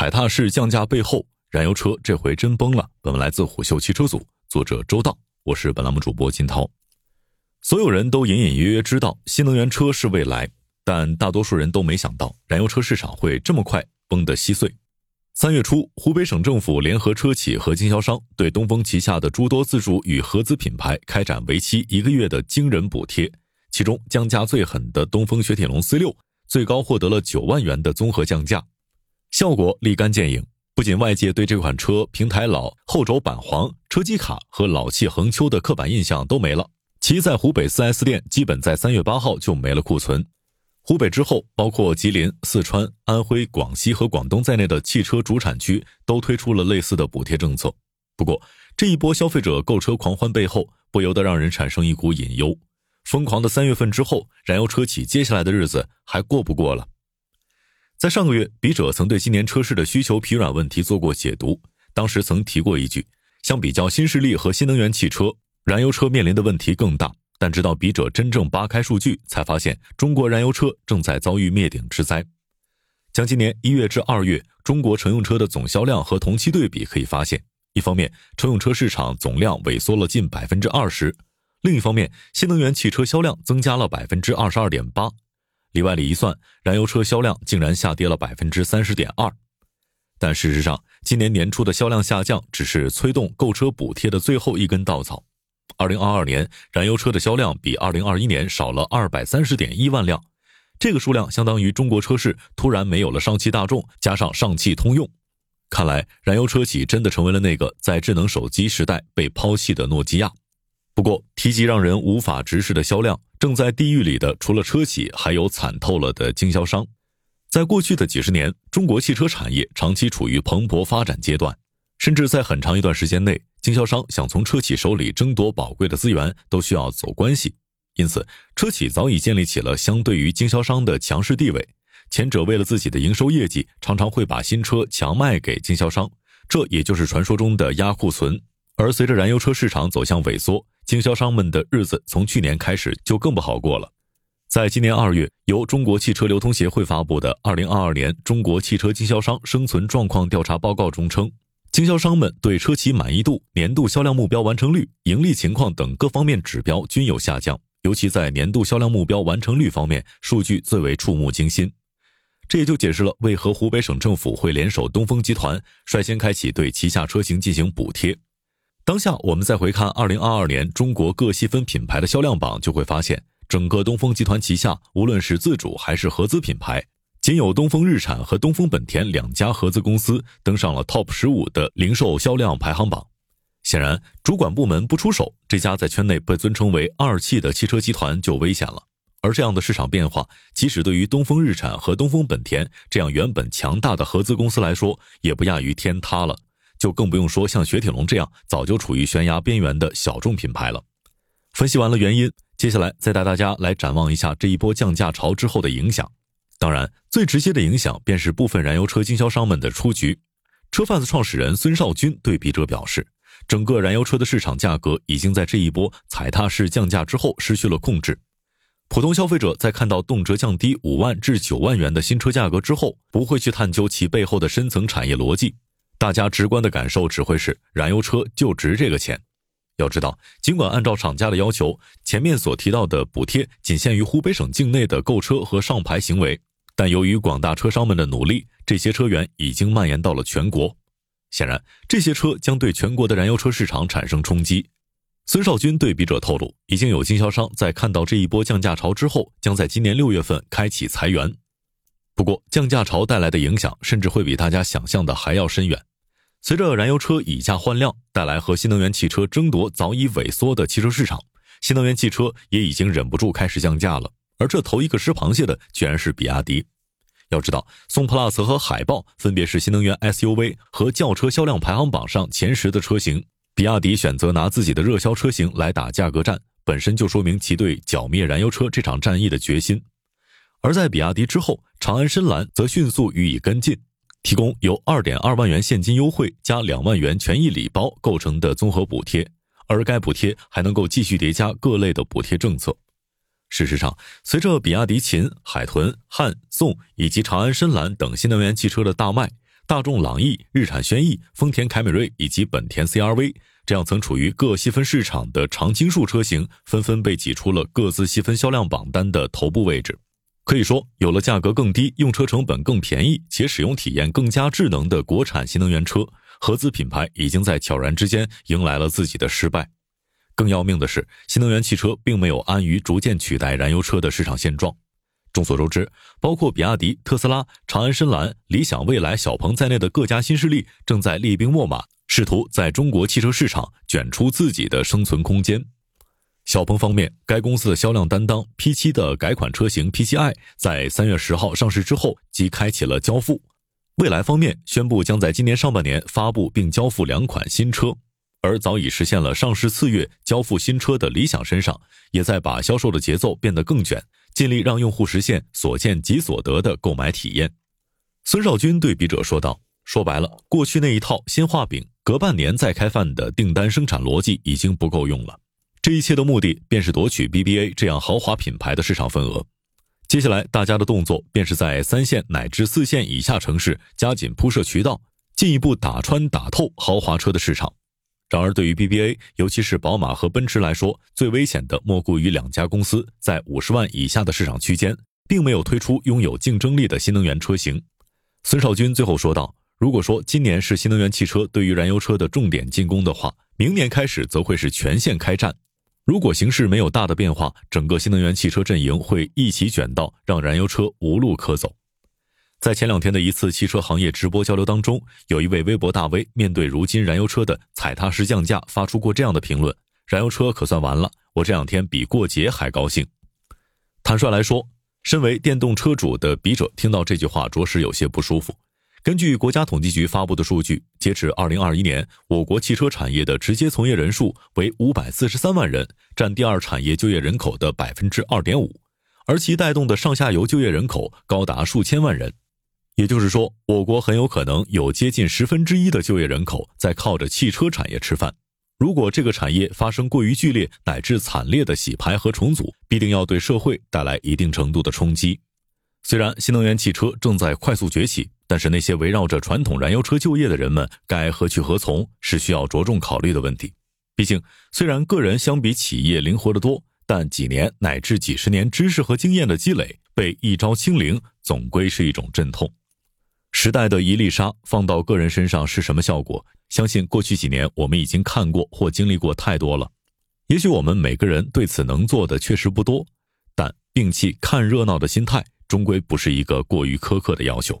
海踏式降价背后，燃油车这回真崩了。本文来自虎嗅汽车组，作者周道，我是本栏目主播金涛。所有人都隐隐约约知道新能源车是未来，但大多数人都没想到燃油车市场会这么快崩得稀碎。三月初，湖北省政府联合车企和经销商，对东风旗下的诸多自主与合资品牌开展为期一个月的惊人补贴，其中降价最狠的东风雪铁龙 C 六，最高获得了九万元的综合降价。效果立竿见影，不仅外界对这款车平台老、后轴板黄、车机卡和老气横秋的刻板印象都没了，其在湖北 4S 店基本在三月八号就没了库存。湖北之后，包括吉林、四川、安徽、广西和广东在内的汽车主产区都推出了类似的补贴政策。不过，这一波消费者购车狂欢背后，不由得让人产生一股隐忧：疯狂的三月份之后，燃油车企接下来的日子还过不过了？在上个月，笔者曾对今年车市的需求疲软问题做过解读。当时曾提过一句：相比较新势力和新能源汽车，燃油车面临的问题更大。但直到笔者真正扒开数据，才发现中国燃油车正在遭遇灭顶之灾。将今年一月至二月中国乘用车的总销量和同期对比，可以发现，一方面乘用车市场总量萎缩了近百分之二十，另一方面新能源汽车销量增加了百分之二十二点八。里外里一算，燃油车销量竟然下跌了百分之三十点二。但事实上，今年年初的销量下降只是催动购车补贴的最后一根稻草。二零二二年，燃油车的销量比二零二一年少了二百三十点一万辆，这个数量相当于中国车市突然没有了上汽大众加上上汽通用。看来，燃油车企真的成为了那个在智能手机时代被抛弃的诺基亚。不过，提及让人无法直视的销量。正在地狱里的，除了车企，还有惨透了的经销商。在过去的几十年，中国汽车产业长期处于蓬勃发展阶段，甚至在很长一段时间内，经销商想从车企手里争夺宝贵的资源，都需要走关系。因此，车企早已建立起了相对于经销商的强势地位。前者为了自己的营收业绩，常常会把新车强卖给经销商，这也就是传说中的压库存。而随着燃油车市场走向萎缩，经销商们的日子从去年开始就更不好过了。在今年二月，由中国汽车流通协会发布的《二零二二年中国汽车经销商生存状况调查报告》中称，经销商们对车企满意度、年度销量目标完成率、盈利情况等各方面指标均有下降，尤其在年度销量目标完成率方面，数据最为触目惊心。这也就解释了为何湖北省政府会联手东风集团，率先开启对旗下车型进行补贴。当下，我们再回看二零二二年中国各细分品牌的销量榜，就会发现，整个东风集团旗下，无论是自主还是合资品牌，仅有东风日产和东风本田两家合资公司登上了 TOP 十五的零售销量排行榜。显然，主管部门不出手，这家在圈内被尊称为“二汽”的汽车集团就危险了。而这样的市场变化，即使对于东风日产和东风本田这样原本强大的合资公司来说，也不亚于天塌了。就更不用说像雪铁龙这样早就处于悬崖边缘的小众品牌了。分析完了原因，接下来再带大家来展望一下这一波降价潮之后的影响。当然，最直接的影响便是部分燃油车经销商们的出局。车贩子创始人孙少军对笔者表示，整个燃油车的市场价格已经在这一波踩踏式降价之后失去了控制。普通消费者在看到动辄降低五万至九万元的新车价格之后，不会去探究其背后的深层产业逻辑。大家直观的感受只会是燃油车就值这个钱。要知道，尽管按照厂家的要求，前面所提到的补贴仅限于湖北省境内的购车和上牌行为，但由于广大车商们的努力，这些车源已经蔓延到了全国。显然，这些车将对全国的燃油车市场产生冲击。孙少军对笔者透露，已经有经销商在看到这一波降价潮之后，将在今年六月份开启裁员。不过，降价潮带来的影响，甚至会比大家想象的还要深远。随着燃油车以价换量带来和新能源汽车争夺早已萎缩的汽车市场，新能源汽车也已经忍不住开始降价了。而这头一个吃螃蟹的居然是比亚迪。要知道，宋 PLUS 和海豹分别是新能源 SUV 和轿车销量排行榜上前十的车型，比亚迪选择拿自己的热销车型来打价格战，本身就说明其对剿灭燃油车这场战役的决心。而在比亚迪之后，长安深蓝则迅速予以跟进。提供由二点二万元现金优惠加两万元权益礼包构成的综合补贴，而该补贴还能够继续叠加各类的补贴政策。事实上，随着比亚迪秦、海豚、汉、宋以及长安深蓝等新能源汽车的大卖，大众朗逸、日产轩逸、丰田凯美瑞以及本田 CRV 这样曾处于各细分市场的常青树车型，纷纷被挤出了各自细分销量榜单的头部位置。可以说，有了价格更低、用车成本更便宜且使用体验更加智能的国产新能源车，合资品牌已经在悄然之间迎来了自己的失败。更要命的是，新能源汽车并没有安于逐渐取代燃油车的市场现状。众所周知，包括比亚迪、特斯拉、长安深蓝、理想、未来、小鹏在内的各家新势力正在厉兵秣马，试图在中国汽车市场卷出自己的生存空间。小鹏方面，该公司的销量担当 P7 的改款车型 P7i 在三月十号上市之后即开启了交付。蔚来方面宣布将在今年上半年发布并交付两款新车，而早已实现了上市次月交付新车的理想身上，也在把销售的节奏变得更卷。尽力让用户实现所见即所得的购买体验。孙少军对笔者说道：“说白了，过去那一套先画饼，隔半年再开饭的订单生产逻辑已经不够用了。这一切的目的便是夺取 BBA 这样豪华品牌的市场份额。接下来，大家的动作便是在三线乃至四线以下城市加紧铺设渠道，进一步打穿打透豪华车的市场。”然而，对于 BBA，尤其是宝马和奔驰来说，最危险的莫过于两家公司在五十万以下的市场区间，并没有推出拥有竞争力的新能源车型。孙少军最后说道：“如果说今年是新能源汽车对于燃油车的重点进攻的话，明年开始则会是全线开战。如果形势没有大的变化，整个新能源汽车阵营会一起卷到让燃油车无路可走。”在前两天的一次汽车行业直播交流当中，有一位微博大 V 面对如今燃油车的踩踏式降价，发出过这样的评论：“燃油车可算完了，我这两天比过节还高兴。”坦率来说，身为电动车主的笔者听到这句话，着实有些不舒服。根据国家统计局发布的数据，截止二零二一年，我国汽车产业的直接从业人数为五百四十三万人，占第二产业就业人口的百分之二点五，而其带动的上下游就业人口高达数千万人。也就是说，我国很有可能有接近十分之一的就业人口在靠着汽车产业吃饭。如果这个产业发生过于剧烈乃至惨烈的洗牌和重组，必定要对社会带来一定程度的冲击。虽然新能源汽车正在快速崛起，但是那些围绕着传统燃油车就业的人们该何去何从，是需要着重考虑的问题。毕竟，虽然个人相比企业灵活得多，但几年乃至几十年知识和经验的积累被一朝清零，总归是一种阵痛。时代的一粒沙放到个人身上是什么效果？相信过去几年我们已经看过或经历过太多了。也许我们每个人对此能做的确实不多，但摒弃看热闹的心态，终归不是一个过于苛刻的要求。